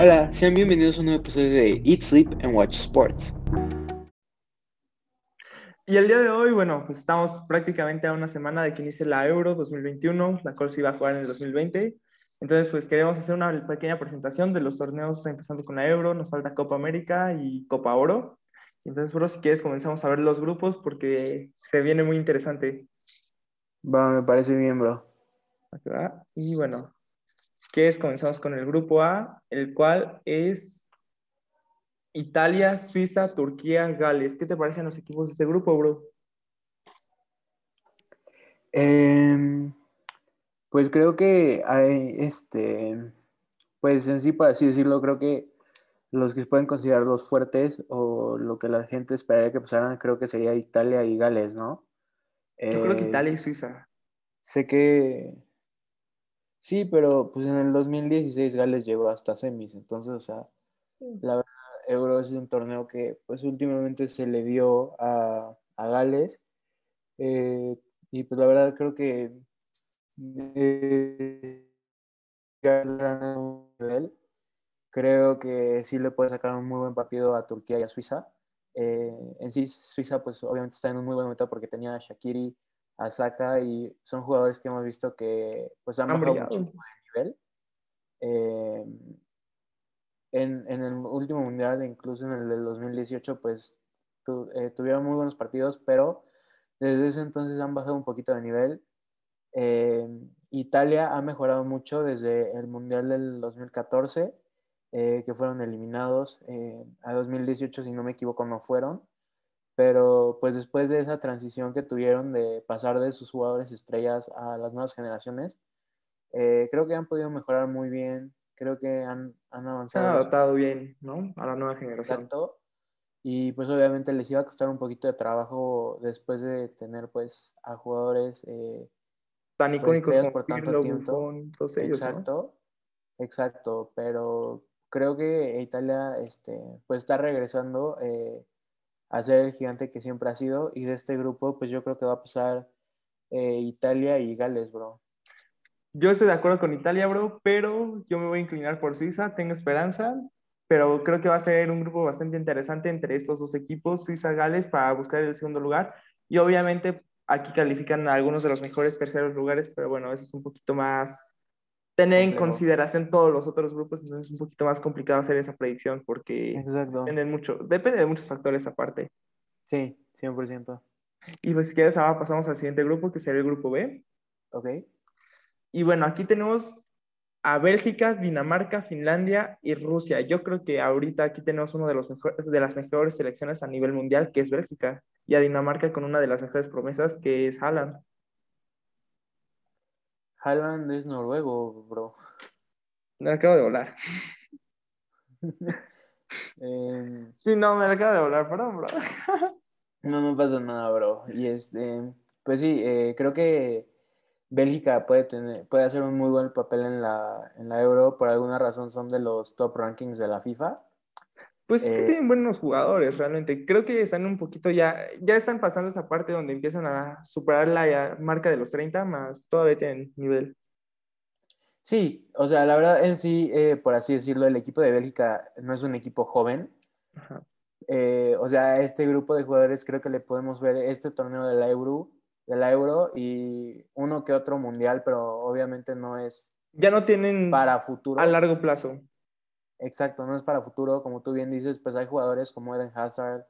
Hola, sean bienvenidos a un nuevo episodio de Eat, Sleep and Watch Sports. Y el día de hoy, bueno, pues estamos prácticamente a una semana de que inicie la Euro 2021, la cual se iba a jugar en el 2020. Entonces, pues queremos hacer una pequeña presentación de los torneos empezando con la Euro. Nos falta Copa América y Copa Oro. Entonces, bro, si quieres comenzamos a ver los grupos porque se viene muy interesante. Va, me parece bien, bro. Y bueno, si quieres comenzamos con el grupo A, el cual es Italia, Suiza, Turquía, Gales. ¿Qué te parecen los equipos de este grupo, bro? Em, pues creo que hay, este, pues en sí, por así decirlo, creo que los que se pueden considerar los fuertes o lo que la gente esperaría que pasaran, creo que sería Italia y Gales, ¿no? Yo creo que eh, Italia y Suiza. Sé que sí, pero pues en el 2016 Gales llegó hasta semis, entonces, o sea, la verdad, Euro es un torneo que pues últimamente se le dio a, Gales eh, y pues la verdad creo que eh, nivel creo que sí le puede sacar un muy buen partido a Turquía y a Suiza. Eh, en sí, Suiza, pues obviamente está en un muy buen momento porque tenía a Shakiri, a Saka y son jugadores que hemos visto que pues han bajado muchísimo de nivel. Eh, en, en, el último mundial, incluso en el del 2018, pues eh, tuvieron muy buenos partidos, pero desde ese entonces han bajado un poquito de nivel. Italia ha mejorado mucho desde el mundial del 2014 eh, que fueron eliminados. Eh, a 2018, si no me equivoco, no fueron. Pero pues después de esa transición que tuvieron de pasar de sus jugadores estrellas a las nuevas generaciones, eh, creo que han podido mejorar muy bien. Creo que han, han avanzado. Se han adaptado bien, ¿no? A la nueva generación. Exacto. Y pues obviamente les iba a costar un poquito de trabajo después de tener pues a jugadores tan pues, icónicos como por tanto tiempo. todos ellos, Exacto. Exacto, pero creo que Italia este, pues está regresando eh, a ser el gigante que siempre ha sido y de este grupo pues yo creo que va a pasar eh, Italia y Gales, bro. Yo estoy de acuerdo con Italia, bro, pero yo me voy a inclinar por Suiza, tengo esperanza, pero creo que va a ser un grupo bastante interesante entre estos dos equipos, Suiza-Gales, para buscar el segundo lugar y obviamente aquí califican a algunos de los mejores terceros lugares, pero bueno, eso es un poquito más tener en consideración todos los otros grupos, entonces es un poquito más complicado hacer esa predicción porque depende mucho, depende de muchos factores aparte. Sí, 100%. Y pues si quieres ahora pasamos al siguiente grupo que sería el grupo B. Ok. Y bueno, aquí tenemos a Bélgica, Dinamarca, Finlandia y Rusia. Yo creo que ahorita aquí tenemos uno de, los mejores, de las mejores selecciones a nivel mundial, que es Bélgica, y a Dinamarca con una de las mejores promesas, que es Haaland. Haaland es noruego, bro. Me acabo de volar. Em, sí, no, me acabo de volar, perdón, bro. no, no pasa nada, bro. Y este, pues sí, eh, creo que Bélgica puede tener, puede hacer un muy buen papel en la, en la Euro. Por alguna razón son de los top rankings de la FIFA. Pues es que eh, tienen buenos jugadores, realmente. Creo que están un poquito ya, ya están pasando esa parte donde empiezan a superar la marca de los 30, más todavía tienen nivel. Sí, o sea, la verdad en sí, eh, por así decirlo, el equipo de Bélgica no es un equipo joven. Eh, o sea, este grupo de jugadores creo que le podemos ver este torneo de la Euro, de la Euro y uno que otro mundial, pero obviamente no es. Ya no tienen para futuro. A largo plazo. Exacto, no es para futuro, como tú bien dices, pues hay jugadores como Eden Hazard,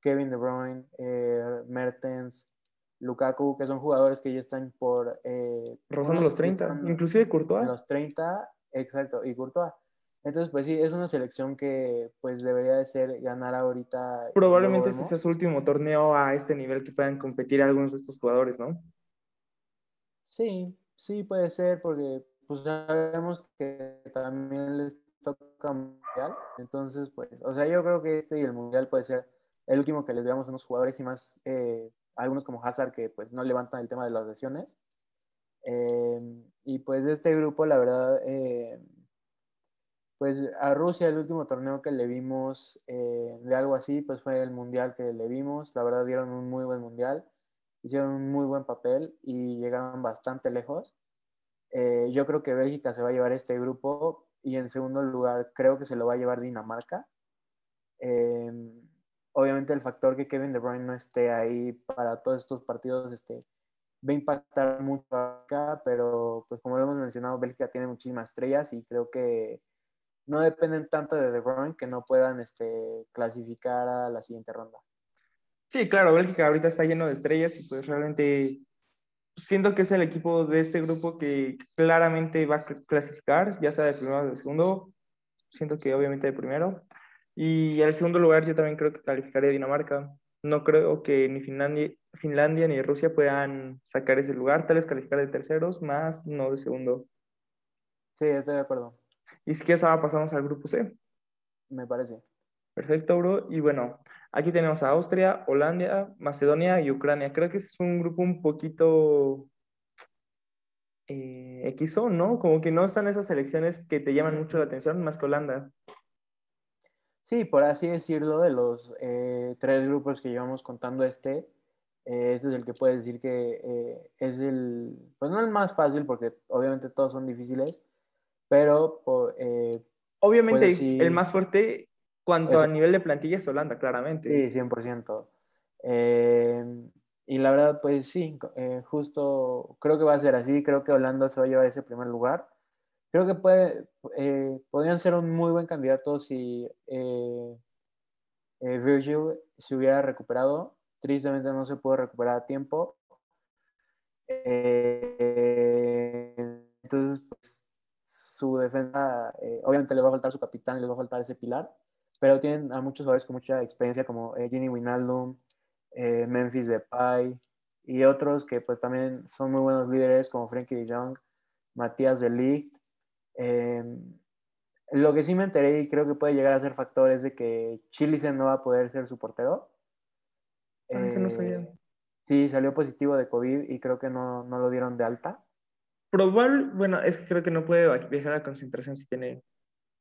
Kevin De Bruyne, eh, Mertens, Lukaku, que son jugadores que ya están por... Eh, Rozando los 30, inclusive Courtois. Los 30, exacto, y Courtois. Entonces, pues sí, es una selección que pues debería de ser ganar ahorita. Probablemente este sea su último torneo a este nivel que puedan competir algunos de estos jugadores, ¿no? Sí, sí puede ser, porque pues sabemos que también les toca mundial. Entonces, pues, o sea, yo creo que este y el mundial puede ser el último que les veamos a unos jugadores y más eh, algunos como Hazard que pues no levantan el tema de las lesiones. Eh, y pues de este grupo, la verdad, eh, pues a Rusia el último torneo que le vimos de algo así, pues fue el mundial que le vimos. La verdad dieron un muy buen mundial, hicieron un muy buen papel y llegaron bastante lejos. yo creo que Bélgica se va a llevar este grupo y en segundo lugar creo que se lo va a llevar Dinamarca. Em, obviamente el factor que Kevin De Bruyne no esté ahí para todos estos partidos este, va a impactar mucho acá, pero pues como lo hemos mencionado, Bélgica tiene muchísimas estrellas y creo que no dependen tanto de De Bruyne que no puedan este, clasificar a la siguiente ronda. Sí, claro, Bélgica ahorita está lleno de estrellas y pues realmente siento que es el equipo de este grupo que claramente va a clasificar, ya sea de primero o de segundo. Siento que obviamente de primero. Y al segundo lugar yo también creo que calificaría Dinamarca. No creo que ni Finlandia, Finlandia ni Rusia puedan sacar ese lugar, tal vez calificar de terceros, más no de segundo. Sí, estoy de acuerdo. Y si quieres ahora pasamos al grupo C. Me parece. Perfecto, bro. Y bueno, aquí tenemos a Austria, Holanda, Macedonia y Ucrania. Creo que es un grupo un poquito eh, XO, ¿no? Como que no están esas selecciones que te llaman mucho la atención, más que Holanda. Sí, por así decirlo, de los eh, tres grupos que llevamos contando este, eh, este es el que puede decir que eh, es el, pues no el más fácil, porque obviamente todos son difíciles, pero... obviamente el más fuerte cuanto a nivel de plantilla es Holanda, claramente. Sí, 100%. y la verdad, pues sí, justo creo que va a ser así, creo que Holanda se va a llevar ese primer lugar creo que puede, eh, podrían ser un muy buen candidato si eh, eh, Virgil se hubiera recuperado. Tristemente no se pudo recuperar a tiempo. entonces, pues, su defensa, obviamente le va a faltar su capitán, le va a faltar ese pilar, pero tienen a muchos jugadores con mucha experiencia como Ginny Winaldum, Memphis Depay y otros que pues también son muy buenos líderes como Frankie de Jong, Matías de Ligt Em, lo que sí me enteré y creo que puede llegar a ser factor es de que Chilisen no va a poder ser su portero. Ah, no eh, sí, salió positivo de COVID y creo que no, no lo dieron de alta. Probable, bueno, es que creo que no puede viajar a concentración si tiene.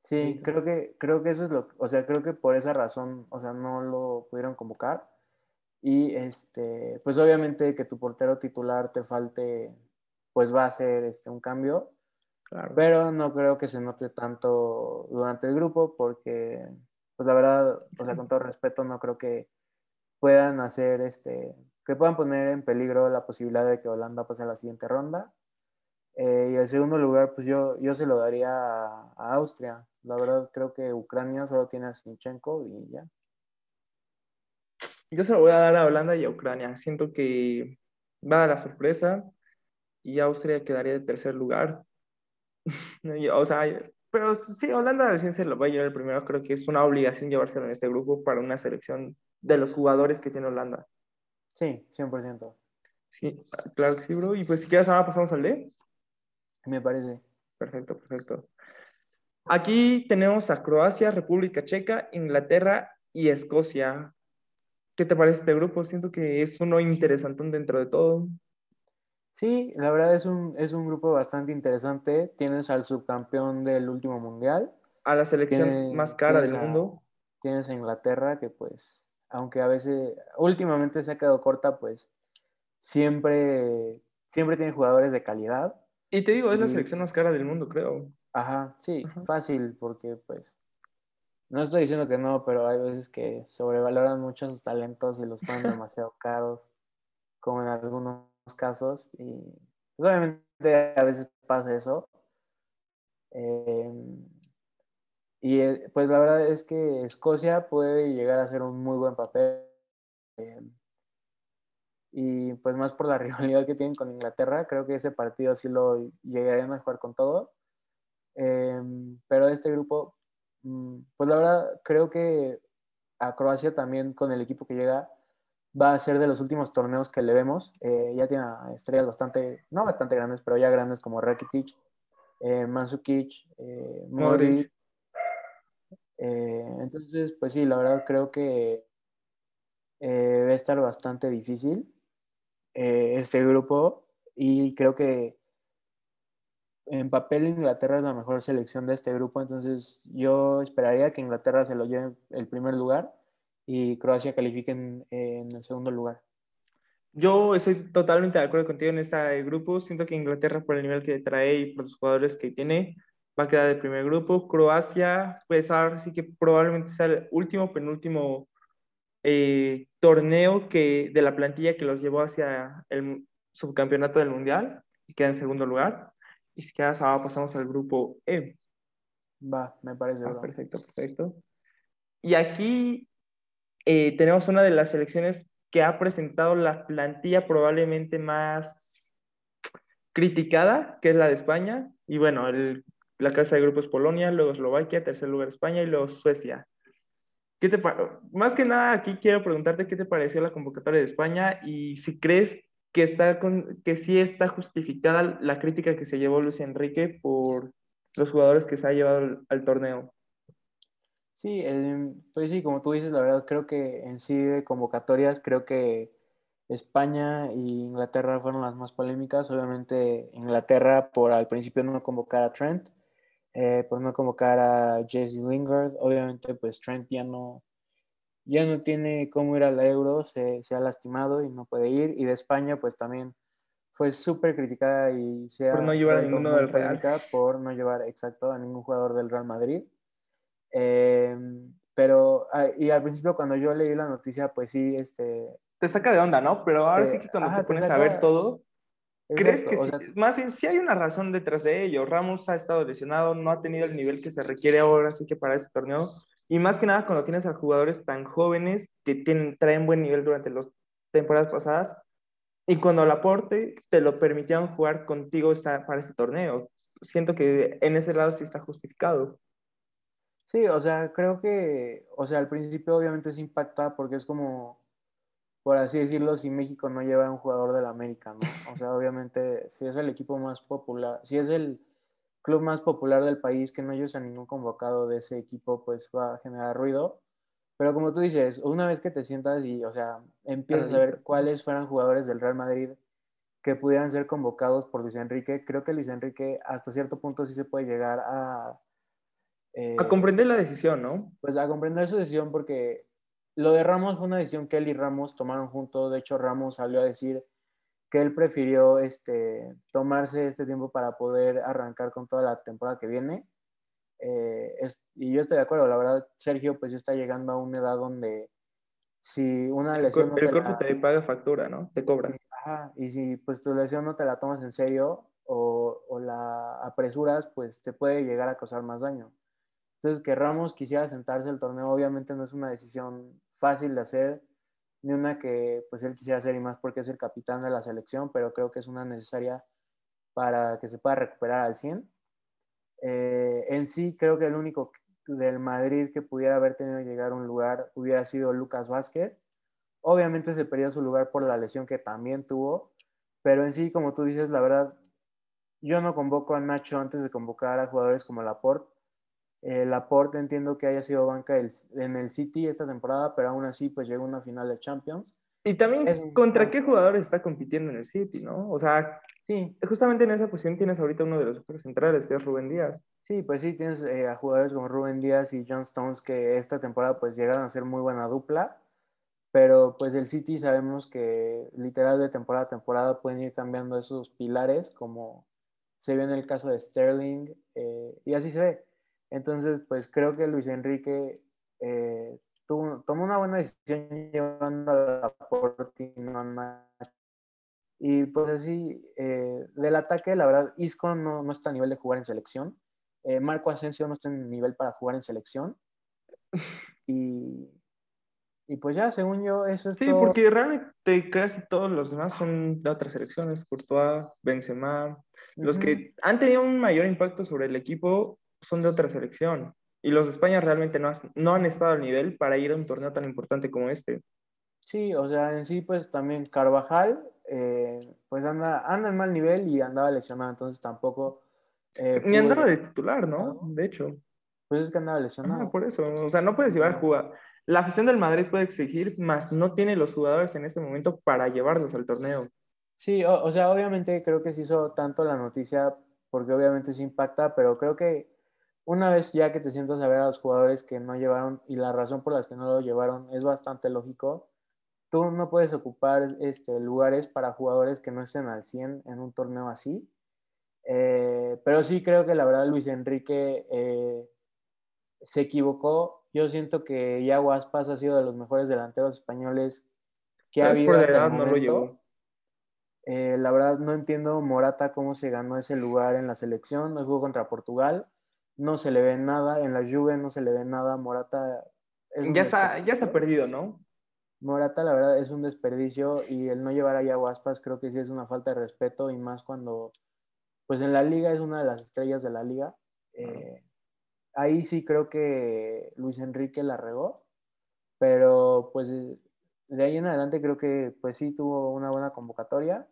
Sí, creo que, creo que eso es lo, o sea, creo que por esa razón, o sea, no lo pudieron convocar. Y este, pues obviamente que tu portero titular te falte, pues va a ser este, un cambio. Pero no creo que se note tanto durante el grupo porque, pues la verdad, o sea, con todo respeto, no creo que puedan hacer este, que puedan poner en peligro la posibilidad de que Holanda pase a la siguiente ronda. Eh, y el segundo lugar, pues yo, yo se lo daría a, Austria. La verdad, creo que Ucrania solo tiene a Sinchenko y ya. Yo se lo voy a dar a Holanda y a Ucrania. Siento que va a la sorpresa y Austria quedaría de tercer lugar. o sea, pero sí, Holanda recién se lo va a llevar el primero. Creo que es una obligación llevárselo en este grupo para una selección de los jugadores que tiene Holanda. Sí, 100%. Sí, claro que sí, bro. Y pues si quieres, ahora pasamos al D. Me parece. Perfecto, perfecto. Aquí tenemos a Croacia, República Checa, Inglaterra y Escocia. ¿Qué te parece este grupo? Siento que es uno interesante dentro de todo. Sí, la verdad es un, es un grupo bastante interesante. Tienes al subcampeón del último mundial. A la selección más cara del mundo. Tienes a Inglaterra, que pues, aunque a veces, últimamente se ha quedado corta, pues siempre, siempre tiene jugadores de calidad. Y te digo, es la selección más cara del mundo, creo. Ajá, sí, fácil, porque pues, no estoy diciendo que no, pero hay veces que sobrevaloran muchos talentos y los ponen demasiado caros, como en algunos casos y pues, obviamente a veces pasa eso. Em, y eh, pues la verdad es que Escocia puede llegar a hacer un muy buen papel. Em, y pues más por la rivalidad que tienen con Inglaterra, creo que ese partido sí lo llegarían a jugar con todo. Em, pero de este grupo, mm, pues la verdad creo que a Croacia también con el equipo que llega va a ser de los últimos torneos que le vemos. Eh, ya tiene estrellas bastante, no bastante grandes, pero ya grandes como Rakitic, eh, Mansukic, eh, Modric. Eh, entonces, pues sí, la verdad creo que va a estar bastante difícil este grupo y creo que en papel Inglaterra es la mejor selección de este grupo, entonces yo esperaría que Inglaterra se lo lleve el primer lugar y Croacia califiquen en el segundo lugar. Yo estoy totalmente de acuerdo contigo en este grupo. Siento que Inglaterra, por el nivel que trae y por los jugadores que tiene, va a quedar el primer grupo. Croacia, pues ahora sí que probablemente sea el último, penúltimo eh, torneo que, de la plantilla que los llevó hacia el subcampeonato del Mundial y queda en segundo lugar. Y si quedas ahora pasamos al grupo E. Va, me parece. Ah, perfecto, perfecto. Y aquí eh, tenemos una de las selecciones que ha presentado la plantilla probablemente más criticada, que es la de España. Y bueno, el, la casa de grupo es Polonia, luego Eslovaquia, tercer lugar España y luego Suecia. ¿Qué te Más que nada, aquí quiero preguntarte qué te pareció la convocatoria de España y si crees que, está con, que sí está justificada la crítica que se llevó Luis Enrique por los jugadores que se ha llevado al torneo. Sí, pues sí, como tú dices, la verdad creo que en sí de convocatorias, creo que España y Inglaterra fueron las más polémicas. Obviamente Inglaterra por al principio no convocar a Trent, eh, por no convocar a Jesse Lingard. Obviamente pues Trent ya no, ya no tiene cómo ir al Euro, se, se ha lastimado y no puede ir. Y de España pues también fue súper criticada y se por no llevar a ninguno del Real. Por no llevar, exacto, a ningún jugador del Real Madrid. Em, pero, ah, y al principio cuando yo leí la noticia, pues sí, este... Te saca de onda, ¿no? Pero ahora sí que cuando te pones a ver todo, ¿crees que sí, más bien sí hay una razón detrás de ello? Ramos ha estado lesionado, no ha tenido el nivel que se requiere ahora, sí que para este torneo. Y más que nada cuando tienes a jugadores tan jóvenes que tienen, traen buen nivel durante las temporadas pasadas y cuando aporte te lo permitieron jugar contigo para este torneo. Siento que en ese lado sí está justificado. Sí, o sea, creo que, o sea, al principio obviamente se impacta porque es como, por así decirlo, si México no lleva a un jugador del América, ¿no? O sea, obviamente, si es el equipo más popular, si es el club más popular del país que no lleves a ningún convocado de ese equipo, pues va a generar ruido. Pero como tú dices, una vez que te sientas y, o sea, empiezas a ver cuáles fueran jugadores del Real Madrid que pudieran ser convocados por Luis Enrique, creo que Luis Enrique hasta cierto punto sí se puede llegar a eh, a comprender la decisión, ¿no? Pues a comprender su decisión porque lo de Ramos fue una decisión que él y Ramos tomaron juntos. De hecho, Ramos salió a decir que él prefirió este, tomarse este tiempo para poder arrancar con toda la temporada que viene. Eh, y yo estoy de acuerdo, la verdad, Sergio pues ya está llegando a una edad donde si una lesión... El, cuerpo te paga factura, ¿no? Te cobra. Ajá, y si pues tu lesión no te la tomas en serio o, o la apresuras, pues te puede llegar a causar más daño. Entonces, que Ramos quisiera sentarse al torneo, obviamente no es una decisión fácil de hacer, ni una que pues él quisiera hacer y más porque es el capitán de la selección, pero creo que es una necesaria para que se pueda recuperar al 100. Eh, en sí, creo que el único del Madrid que pudiera haber tenido que llegar a un lugar hubiera sido Lucas Vázquez. Obviamente se perdió su lugar por la lesión que también tuvo, pero en sí, como tú dices, la verdad, yo no convoco a Nacho antes de convocar a jugadores como Laporte el Laporte entiendo que haya sido banca en el City esta temporada, pero aún así pues llegó a una final de Champions. Y también, ¿contra qué jugadores está compitiendo en el City, no? O sea, sí. justamente en esa posición tienes ahorita uno de los super centrales, que es Rubén Díaz. Sí, pues sí, tienes eh, a jugadores como Rubén Díaz y John Stones que esta temporada pues llegaron a ser muy buena dupla, pero pues el City sabemos que literal de temporada a temporada pueden ir cambiando esos pilares, como se ve en el caso de Sterling, eh, y así se ve. Entonces, pues creo que Luis Enrique eh, tomó una buena decisión llevando a la Portina y pues así, eh, del ataque, la verdad, Isco no, no, está a nivel de jugar en selección. Eh, Marco Asensio no está en nivel para jugar en selección. Y, y pues ya, según yo, eso es sí, porque realmente casi todos los demás son de otras selecciones. Courtois, Benzema. Los que han tenido un mayor impacto sobre el equipo son de otra selección. Y los de España realmente no, no han estado al nivel para ir a un torneo tan importante como este. Sí, o sea, en sí, pues también Carvajal, eh, pues anda, anda en mal nivel y andaba lesionado, entonces tampoco. Eh, Ni andaba de titular, ¿no? De hecho. Pues es que andaba lesionado. por eso, o sea, no puedes llevar a jugar. La afición del Madrid puede exigir, más no tiene los jugadores en este momento para llevarlos al torneo. Sí, o, o sea, obviamente creo que se hizo tanto la noticia porque obviamente se impacta, pero creo que una vez ya que te sientas a ver a los jugadores que no llevaron y la razón por las que no lo llevaron es bastante lógico, tú no puedes ocupar este, lugares para jugadores que no estén al 100 en un torneo así. Eh, pero sí creo que la verdad Luis Enrique eh, se equivocó. Yo siento que Iago Aspas ha sido de los mejores delanteros españoles que ha habido hasta el momento. Eh, la verdad no entiendo Morata cómo se ganó ese lugar en la selección. No jugó contra Portugal. No se le ve nada. En la Juve no se le ve nada. Morata... Ya está, ya está perdido, ¿no? Morata, la verdad, es un desperdicio y el no llevar a Yaguaspas creo que sí es una falta de respeto y más cuando, pues en la liga es una de las estrellas de la liga. Eh, ahí sí creo que Luis Enrique la regó, pero pues de ahí en adelante creo que pues sí tuvo una buena convocatoria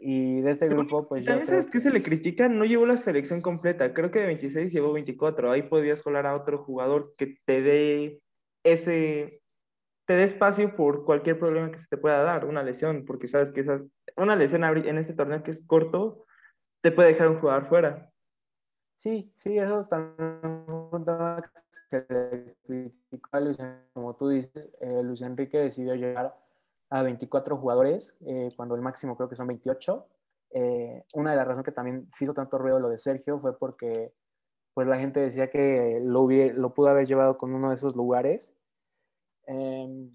y de este grupo pues... También sabes que se le critica, no llevó la selección completa, creo que de 26 llevó 24, ahí podías colar a otro jugador que te dé ese te dé espacio por cualquier problema que se te pueda dar, una lesión, porque sabes que esa, una lesión en este torneo que es corto te puede dejar un jugador fuera. Sí, sí, eso también que le criticó a Luis, como tú dices, eh, Luis Enrique decidió llegar a 24 jugadores, eh, cuando el máximo creo que son 28. Eh, una de las razones que también hizo tanto ruido lo de Sergio fue porque pues la gente decía que lo, lo pudo haber llevado con uno de esos lugares Em,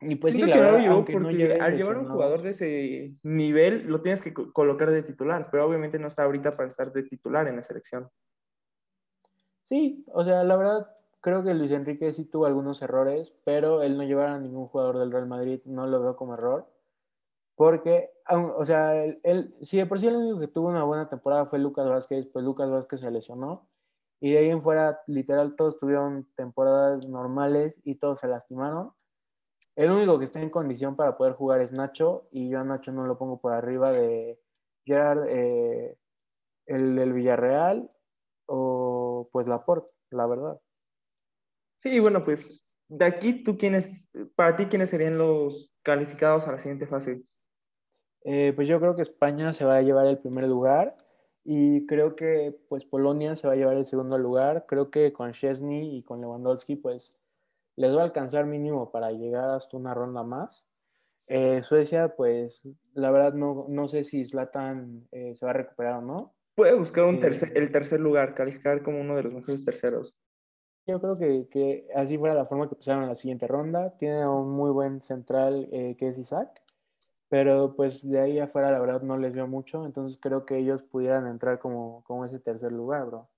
y pues sí, la verdad, porque al llevar un jugador de ese nivel lo tienes que colocar de titular, pero obviamente no está ahorita para estar de titular en la selección. Sí, o sea, la verdad creo que Luis Enrique sí tuvo algunos errores, pero el no llevar a ningún jugador del Real Madrid no lo veo como error, porque, o sea, él, si de por sí el único que tuvo una buena temporada fue Lucas Vázquez, pues Lucas Vázquez se lesionó y de ahí en fuera, literal, todos tuvieron temporadas normales y todos se lastimaron. El único que está en condición para poder jugar es Nacho, y yo a Nacho no lo pongo por arriba de Gerard, eh, el, Villarreal o pues Laporte, la verdad. Sí, bueno, pues de aquí, ¿tú quiénes, para ti, quiénes serían los calificados a la siguiente fase? Eh, pues yo creo que España se va a llevar el primer lugar y creo que pues Polonia se va a llevar el segundo lugar. Creo que con Chesney y con Lewandowski pues les va a alcanzar mínimo para llegar hasta una ronda más. Eh, Suecia pues la verdad no, no sé si Zlatan eh, se va a recuperar o no. Puede buscar un tercer, el tercer lugar, calificar como uno de los mejores terceros. Yo creo que, que así fuera la forma que pasaron la siguiente ronda. Tiene un muy buen central que es Isaac pero pues de ahí afuera la verdad no les veo mucho, entonces creo que ellos pudieran entrar como, como ese tercer lugar, bro.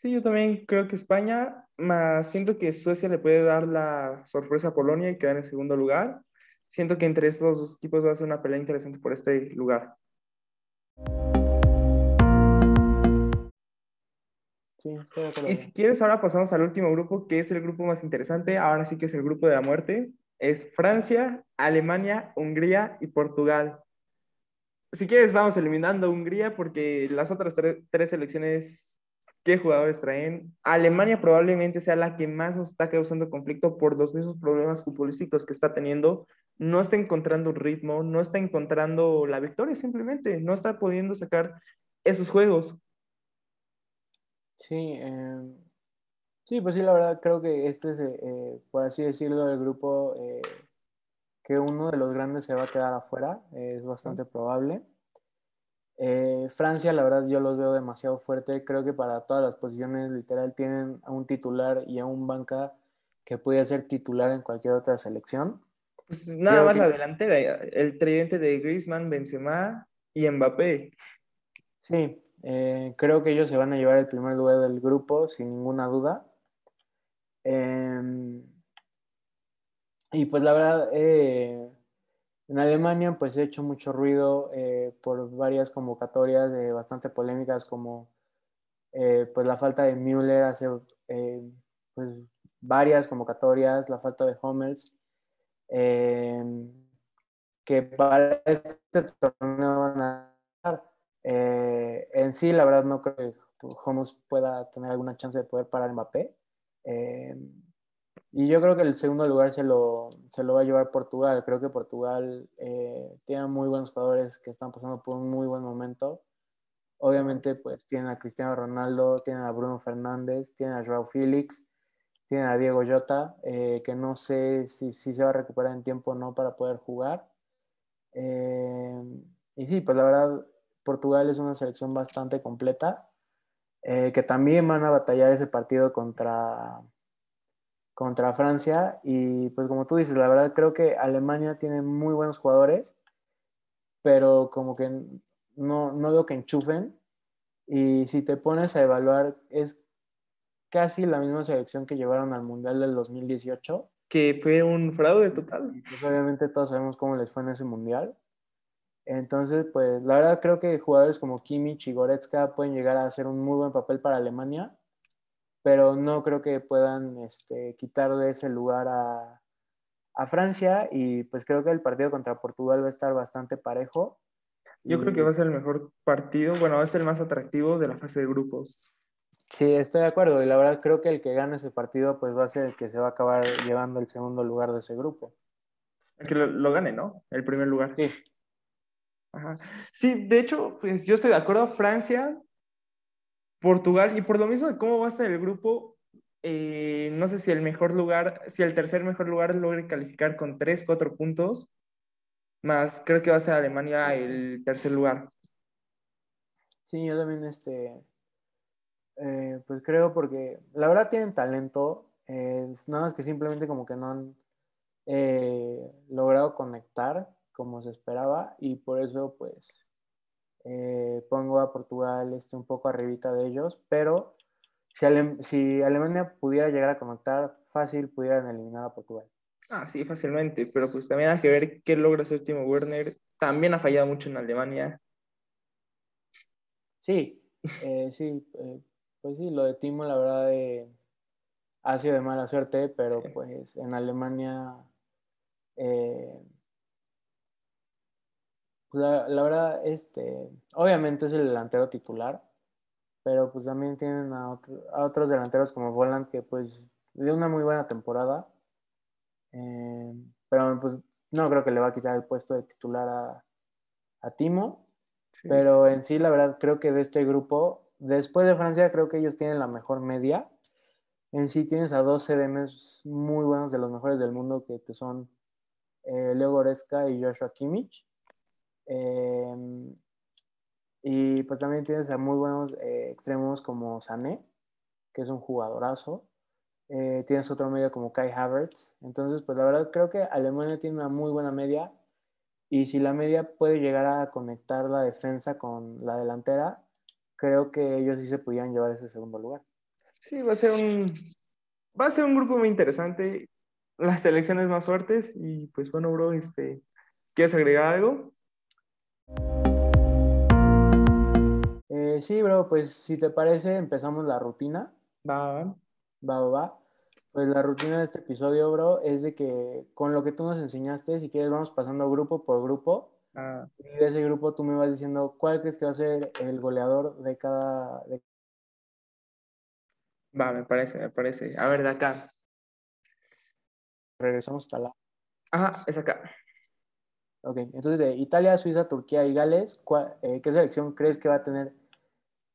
Sí, yo también creo que España, más siento que Suecia le puede dar la sorpresa a Polonia y quedar en segundo lugar. Siento que entre estos dos equipos va a ser una pelea interesante por este lugar. Y si quieres, ahora pasamos al último grupo, que es el grupo más interesante. Ahora sí que es el grupo de la muerte es Francia, Alemania, Hungría y Portugal. Si quieres, vamos eliminando Hungría porque las otras tres, selecciones, ¿qué jugadores traen? Alemania probablemente sea la que más nos está causando conflicto por los mismos problemas futbolísticos que está teniendo. No está encontrando un ritmo, no está encontrando la victoria simplemente, no está pudiendo sacar esos juegos. Sí, eh, Sí, pues sí, la verdad creo que este es, eh, eh, por así decirlo, el grupo eh, que uno de los grandes se va a quedar afuera, es bastante probable. Francia, la verdad, yo los veo demasiado fuerte. Creo que para todas las posiciones, literal, tienen a un titular y a un banca que puede ser titular en cualquier otra selección. Pues nada más la delantera, el tridente de Griezmann, Benzema y Mbappé. Sí, creo que ellos se van a llevar el primer lugar del grupo, sin ninguna duda. Em, y pues la verdad, eh, en Alemania pues he hecho mucho ruido eh, por varias convocatorias bastante polémicas como eh, pues la falta de Müller hace pues varias convocatorias, la falta de Hummels, em, que para este torneo van a en sí, la verdad no creo que Hummels pueda tener alguna chance de poder parar Mbappé. Eh, y yo creo que el segundo lugar se lo, se lo va a llevar Portugal. Creo que Portugal eh, tiene muy buenos jugadores que están pasando por un muy buen momento. Obviamente, pues tienen a Cristiano Ronaldo, tienen a Bruno Fernández, tienen a Joao Félix, tienen a Diego Jota, eh, que no sé si, si, se va a recuperar en tiempo o no para poder jugar. y sí, pues la verdad, Portugal es una selección bastante completa, eh, que también van a batallar ese partido contra, contra Francia. Y pues como tú dices, la verdad creo que Alemania tiene muy buenos jugadores, pero como que no, no veo que enchufen. Y si te pones a evaluar, es casi la misma selección que llevaron al Mundial del 2018. Que fue un fraude total. pues obviamente todos sabemos cómo les fue en ese Mundial. Entonces, pues la verdad creo que jugadores como Kimmich y Goretzka pueden llegar a hacer un muy buen papel para Alemania, pero no creo que puedan este, quitarle ese lugar a, a Francia y pues creo que el partido contra Portugal va a estar bastante parejo. Yo creo que va a ser el mejor partido, bueno, va a ser el más atractivo de la fase de grupos. Sí, estoy de acuerdo. Y la verdad creo que el que gane ese partido pues va a ser el que se va a acabar llevando el segundo lugar de ese grupo. El que lo, lo gane, ¿no? El primer lugar. Sí. Ajá. Sí, de hecho, pues yo estoy de acuerdo. Francia, Portugal, y por lo mismo de cómo va a ser el grupo, eh, no sé si el mejor lugar, si el tercer mejor lugar logre calificar con 3, 4 puntos, más creo que va a ser Alemania el tercer lugar. Sí, yo también, este, eh, pues creo porque la verdad tienen talento, eh, nada más que simplemente como que no han eh, logrado conectar como se esperaba y por eso pues eh, pongo a Portugal este, un poco arribita de ellos, pero si, Ale si Alemania pudiera llegar a conectar, fácil pudieran eliminar a Portugal. Ah, sí, fácilmente, pero pues también hay que ver qué logra hacer Timo Werner. También ha fallado mucho en Alemania. Sí, eh, sí, eh, pues sí, lo de Timo la verdad eh, ha sido de mala suerte, pero Sí. pues en Alemania, la, la verdad, este, obviamente es el delantero titular, pero pues también tienen a, otro- a otros delanteros como Volland que pues dio una muy buena temporada, eh, pero pues no creo que le va a quitar el puesto de titular a, a Timo. Sí. Pero en sí, la verdad, creo que de este grupo, después de Francia, creo que ellos tienen la mejor media. En sí tienes a dos CDMs muy buenos de los mejores del mundo, que te son eh, Leo Goretzka y Joshua Kimmich. Eh, y pues también tienes a muy buenos eh, extremos como Sané, que es un jugadorazo. Eh, tienes otro medio como Kai Havertz. Entonces, pues la verdad creo que Alemania tiene una muy buena media. Y si la media puede llegar a conectar la defensa con la delantera, creo que ellos sí se pudieran llevar ese segundo lugar. Sí, va a ser un, va a ser un grupo muy interesante. Las selecciones más fuertes. Y pues bueno, bro, este, ¿quieres agregar algo? Sí, bro, pues si te parece, empezamos la rutina. Va, va. Va, va. Pues la rutina de este episodio, bro, es de que con lo que tú nos enseñaste, si quieres, vamos pasando grupo por grupo. Ah, Y de ese grupo tú me vas diciendo cuál crees que va a ser el goleador de cada. de- va, me parece, me parece. A ver, de acá. Regresamos hasta la. Ajá, es acá. Ok, entonces de Italia, Suiza, Turquía y Gales, ¿cuál- eh, ¿qué selección crees que va a tener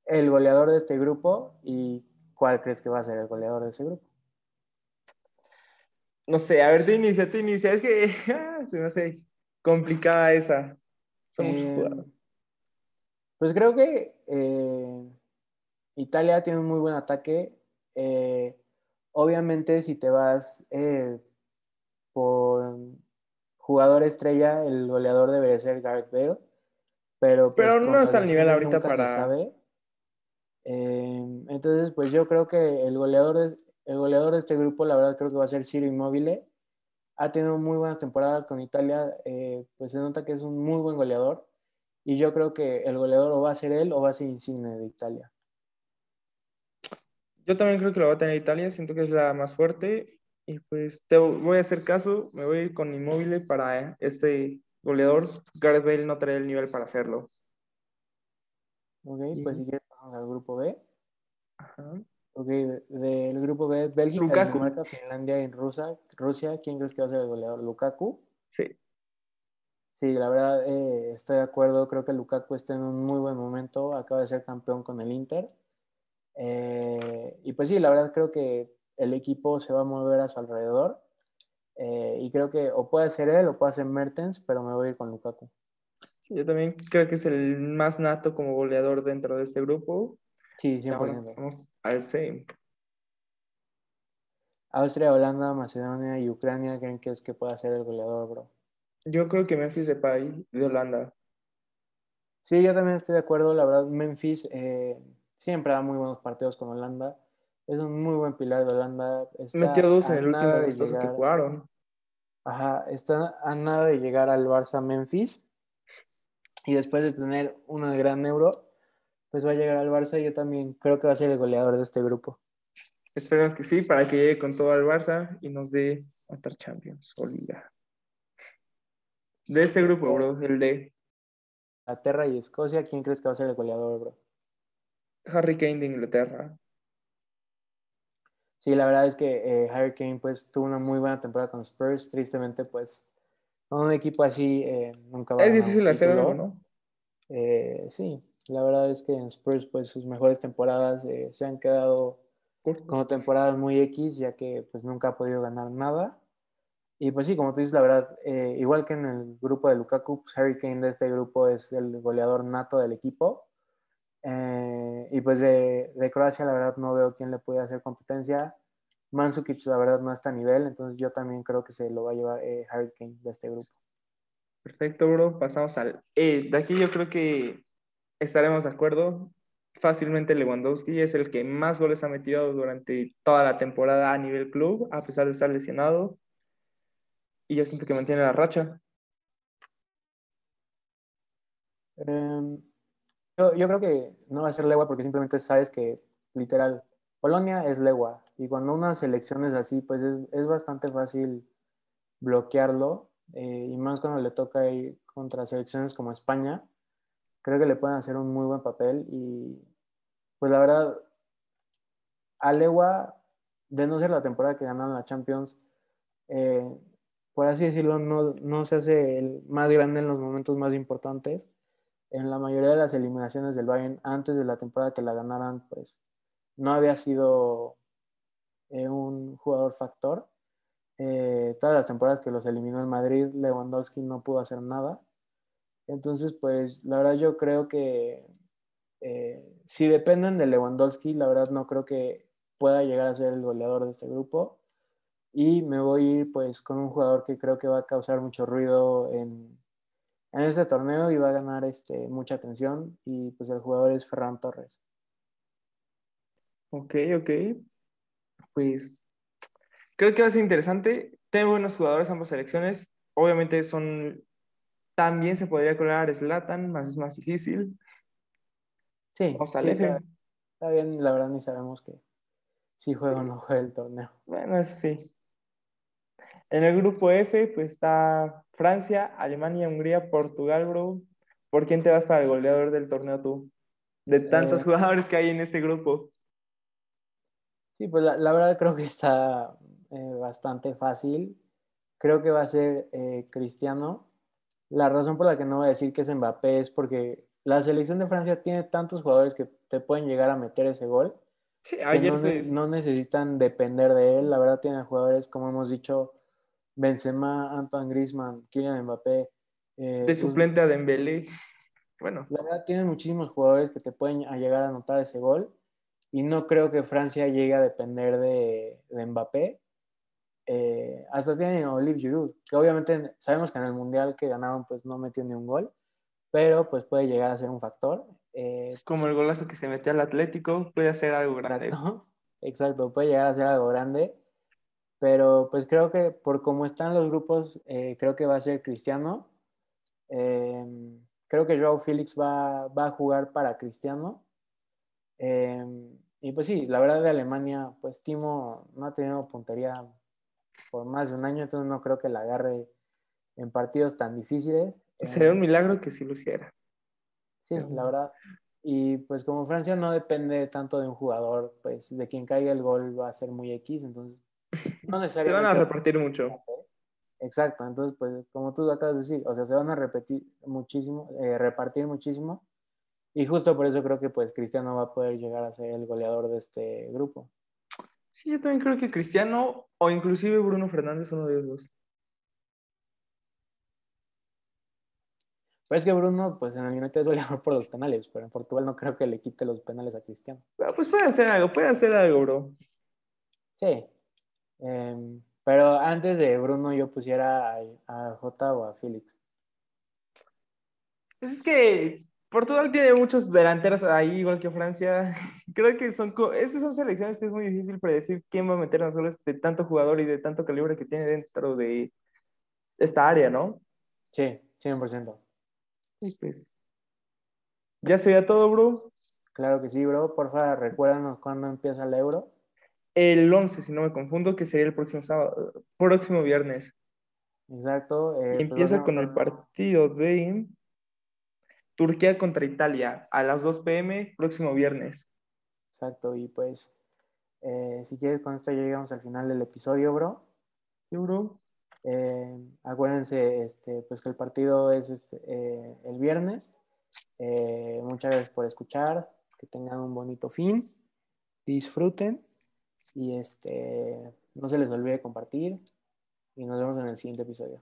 el goleador de este grupo y cuál crees que va a ser el goleador de ese grupo? No sé, a ver, te inicia, te inicia. Es que ah, se me hace complicada esa. Son muchos Eh, jugadores. Pues creo que eh, Italia tiene un muy buen ataque. Eh, obviamente, si te vas eh, por jugador estrella, el goleador debería ser Gareth Bale. Pero, pues, Pero no está al nivel ahorita se para- sabe. Eh, entonces, pues yo creo que el goleador, de, el goleador de este grupo, la verdad, creo que va a ser Ciro Immobile. Ha tenido muy buenas temporadas con Italia, eh, pues se nota que es un muy buen goleador. Y yo creo que el goleador o va a ser él o va a ser Insigne de Italia. Yo también creo que lo va a tener Italia, siento que es la más fuerte. Y pues te voy a hacer caso, me voy a ir con Inmóvil para este goleador. Gareth Bale no trae el nivel para hacerlo. Ok, pues si quieres al grupo B. Ajá. Ok, de- del grupo B, Bélgica, Lukaku. Dinamarca, Finlandia y Rusia. Rusia, ¿quién crees que va a ser el goleador? ¿Lukaku? Sí, Sí, la verdad eh, estoy de acuerdo. Creo que Lukaku está en un muy buen momento. Acaba de ser campeón con el Inter. Eh, y pues sí, la verdad creo que el equipo se va a mover a su alrededor. Eh, y creo que o puede ser él o puede ser Mertens, pero me voy a ir con Lukaku. Sí, yo también creo que es el más nato como goleador dentro de este grupo. Sí, Y ahora 100%. pasamos al same. Austria, Holanda, Macedonia y Ucrania creen que es que pueda ser el goleador, bro. Yo creo que Memphis Depay de Holanda. Sí, yo también estoy de acuerdo. La verdad, Memphis eh, siempre da muy buenos partidos con Holanda. Es un muy buen pilar de Holanda. Está Metió dos en el último de que jugaron. Ajá, está a nada de llegar al Barça Memphis. Y después de tener una gran euro, pues va a llegar al Barça. y Yo también creo que va a ser el goleador de este grupo. Esperemos que sí, para que llegue con todo al Barça y nos dé otra Champions o Liga. De este grupo, bro, el de Inglaterra y Escocia, ¿quién crees que va a ser el goleador, bro? Harry Kane de Inglaterra. Sí, la verdad es que eh, Harry Kane pues tuvo una muy buena temporada con Spurs. Tristemente, pues un equipo así eh, nunca va a Es difícil hacer algo, ¿no? Eh, sí, la verdad es que en Spurs pues sus mejores temporadas eh, se han quedado como temporadas muy X, ya que pues nunca ha podido ganar nada. Y pues sí, como tú dices, la verdad, eh, igual que en el grupo de Lukaku, pues Harry Kane de este grupo es el goleador nato del equipo. Eh, y pues de, de Croacia, la verdad, no veo quién le puede hacer competencia. Mandzukic, la verdad, no está a nivel, entonces yo también creo que se lo va a llevar eh, Harry Kane de este grupo. Perfecto, bro. Pasamos al E. De aquí yo creo que estaremos de acuerdo. Fácilmente Lewandowski es el que más goles ha metido durante toda la temporada a nivel club, a pesar de estar lesionado. Y yo siento que mantiene la racha. Eh, yo, yo creo que no va a ser Legua porque simplemente sabes que, literal, Polonia es Legua. Y cuando una selección es así, pues es, bastante fácil bloquearlo. eh, y más cuando le toca ir contra selecciones como España. Creo que le pueden hacer un muy buen papel. Y pues la verdad, a Legua, de no ser la temporada que ganaron la Champions, eh, por así decirlo, no, no se hace el más grande en los momentos más importantes en la mayoría de las eliminaciones del Bayern antes de la temporada que la ganaran, pues no había sido eh, un jugador factor. Eh, todas las temporadas que los eliminó el Madrid, Lewandowski no pudo hacer nada. Entonces, pues la verdad yo creo que eh, si dependen de Lewandowski, la verdad no creo que pueda llegar a ser el goleador de este grupo. Y me voy a ir pues con un jugador que creo que va a causar mucho ruido en, en este torneo y va a ganar este, mucha atención. Y pues el jugador es Ferran Torres. Ok, ok. Pues creo que va a ser interesante. Tengo buenos jugadores ambas selecciones. Obviamente son. También se podría colar Zlatan, más es más difícil. Sí, F. está, está bien, la verdad ni sabemos que si juega o no juega el torneo. Bueno, eso sí. En el grupo F, pues está Francia, Alemania, Hungría, Portugal, bro. ¿Por quién te vas para el goleador del torneo tú? De tantos Eh, jugadores que hay en este grupo. Sí, pues la, la verdad creo que está eh, bastante fácil. Creo que va a ser eh, Cristiano. La razón por la que no voy a decir que es Mbappé es porque la selección de Francia tiene tantos jugadores que te pueden llegar a meter ese gol. Sí, ayer no, ne- no necesitan depender de él. La verdad tienen jugadores, como hemos dicho, Benzema, Antoine Griezmann, Kylian Mbappé. eh, de suplente a Dembélé. Bueno, La verdad tienen muchísimos jugadores que te pueden llegar a anotar ese gol. Y no creo que Francia llegue a depender de, de Mbappé. Eh, hasta tienen a Olivier Giroud, que obviamente sabemos que en el Mundial que ganaron pues no metió ni un gol, pero pues puede llegar a ser un factor. Eh, como el golazo que se metió al Atlético, puede hacer algo grande. Exacto, exacto, puede llegar a ser algo grande, pero pues creo que por cómo están los grupos, eh, creo que va a ser Cristiano. Eh, creo que Joao Félix va, va a jugar para Cristiano. Eh, y pues sí, la verdad de Alemania, pues Timo no ha tenido puntería por más de un año, entonces no creo que la agarre en partidos tan difíciles. Sería un Eh, milagro que sí lo hiciera. Sí, Pero- la verdad. Y pues como Francia no depende tanto de un jugador, pues de quien caiga el gol va a ser muy X, entonces no Se necesariamente. van a repartir mucho. Exacto, entonces pues como tú acabas de decir, o sea, se van a repetir muchísimo, eh, repartir muchísimo. Y justo por eso creo que pues Cristiano va a poder llegar a ser el goleador de este grupo. Sí, yo también creo que Cristiano o inclusive Bruno Fernández, uno de los dos. Pero es que Bruno, pues en el United es goleador por los penales, pero en Portugal no creo que le quite los penales a Cristiano. Bueno, pues puede hacer algo, puede hacer algo, bro. Sí. Em, pero antes de Bruno yo pusiera a, a Jota o a Félix. Pues es que Portugal tiene muchos delanteros ahí, igual que Francia. Creo que son, es que son selecciones que es muy difícil predecir quién va a meter a los goles de tanto jugador y de tanto calibre que tiene dentro de esta área, ¿no? Sí, 100%. Y pues, ya sería todo, bro. Claro que sí, bro. Porfa, recuérdanos cuándo empieza el Euro. El 11, si no me confundo, que sería el próximo sábado, próximo viernes. Exacto. eh, pues empieza con el partido de Turquía contra Italia a las 2 pm, próximo viernes. Exacto. Y pues, eh, si quieres, con esto ya llegamos al final del episodio, bro. ¿Sí, bro? Eh, acuérdense este, pues que el partido es este, eh, el viernes. Muchas gracias por escuchar. Que tengan un bonito fin. Disfruten. Y este, no se les olvide compartir. Y nos vemos en el siguiente episodio.